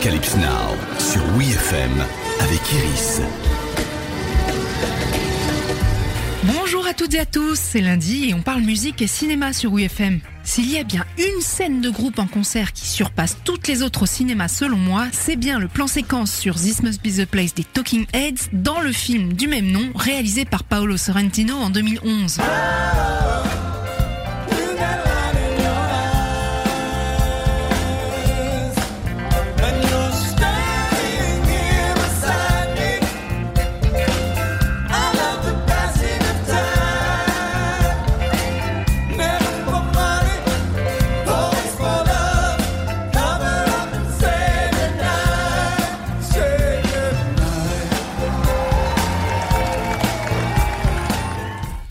Apocalypse Now sur WeFM avec Iris. Bonjour à toutes et à tous, c'est lundi et on parle musique et cinéma sur WeFM. S'il y a bien une scène de groupe en concert qui surpasse toutes les autres au cinéma selon moi, c'est bien le plan séquence sur This Must Be the Place des Talking Heads dans le film du même nom réalisé par Paolo Sorrentino en 2011.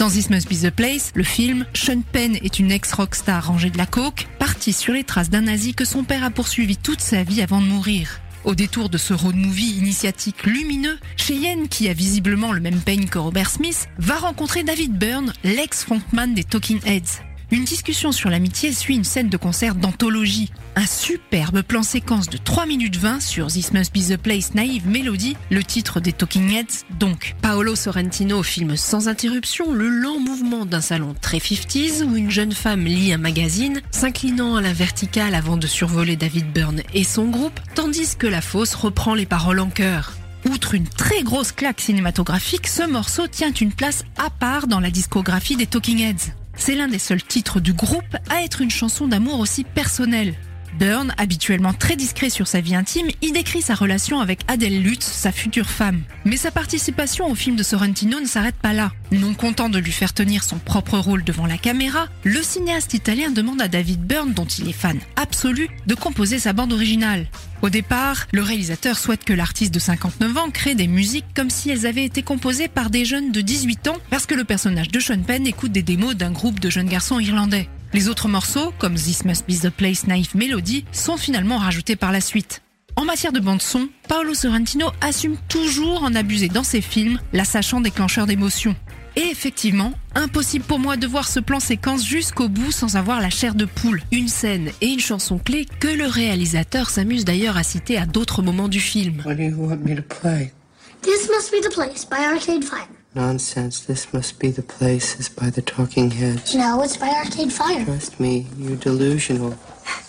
Dans This Must Be the Place, le film, Sean Penn est une ex-rockstar rangée de la coke, partie sur les traces d'un nazi que son père a poursuivi toute sa vie avant de mourir. Au détour de ce road movie initiatique lumineux, Cheyenne, qui a visiblement le même peigne que Robert Smith, va rencontrer David Byrne, l'ex-frontman des Talking Heads. Une discussion sur l'amitié suit une scène de concert d'anthologie. Un superbe plan séquence de 3 minutes 20 sur This Must Be the Place Naïve Melody, le titre des Talking Heads donc. Paolo Sorrentino filme sans interruption le lent mouvement d'un salon très 50s où une jeune femme lit un magazine, s'inclinant à la verticale avant de survoler David Byrne et son groupe, tandis que la fosse reprend les paroles en chœur. Outre une très grosse claque cinématographique, ce morceau tient une place à part dans la discographie des Talking Heads. C'est l'un des seuls titres du groupe à être une chanson d'amour aussi personnelle. Byrne, habituellement très discret sur sa vie intime, y décrit sa relation avec Adèle Lutz, sa future femme. Mais sa participation au film de Sorrentino ne s'arrête pas là. Non content de lui faire tenir son propre rôle devant la caméra, le cinéaste italien demande à David Byrne, dont il est fan absolu, de composer sa bande originale. Au départ, le réalisateur souhaite que l'artiste de 59 ans crée des musiques comme si elles avaient été composées par des jeunes de 18 ans parce que le personnage de Sean Penn écoute des démos d'un groupe de jeunes garçons irlandais. Les autres morceaux, comme This Must Be the Place Naïve Melody, sont finalement rajoutés par la suite. En matière de bande-son, Paolo Sorrentino assume toujours en abuser dans ses films, la sachant déclencheur d'émotions. Et effectivement, impossible pour moi de voir ce plan séquence jusqu'au bout sans avoir la chair de poule. Une scène et une chanson clé que le réalisateur s'amuse d'ailleurs à citer à d'autres moments du film. What do you want me to play? This must be the place by Arcade Fire. Nonsense. This must be the place is by the Talking Heads. No, it's by Arcade Fire. Trust me, you're delusional.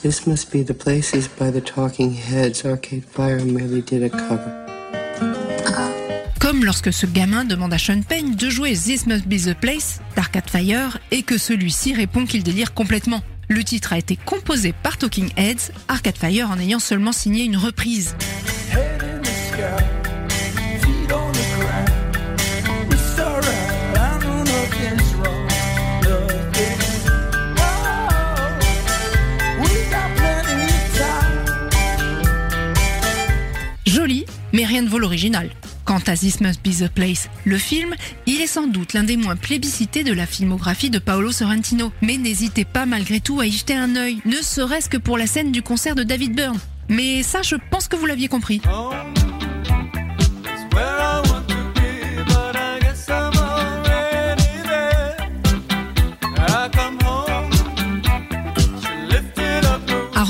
This must be the places by the Talking Heads. Arcade Fire merely did a cover. Comme lorsque ce gamin demande à Sean Penn de jouer This Must Be the Place d'Arcade Fire et que celui-ci répond qu'il délire complètement. Le titre a été composé par Talking Heads, Arcade Fire en ayant seulement signé une reprise. Head in the sky, Joli, mais rien ne vaut l'original. Quant à This Must Be the Place, le film, il est sans doute l'un des moins plébiscités de la filmographie de Paolo Sorrentino. Mais n'hésitez pas malgré tout à y jeter un œil, ne serait-ce que pour la scène du concert de David Byrne. Mais ça, je pense que vous l'aviez compris. Home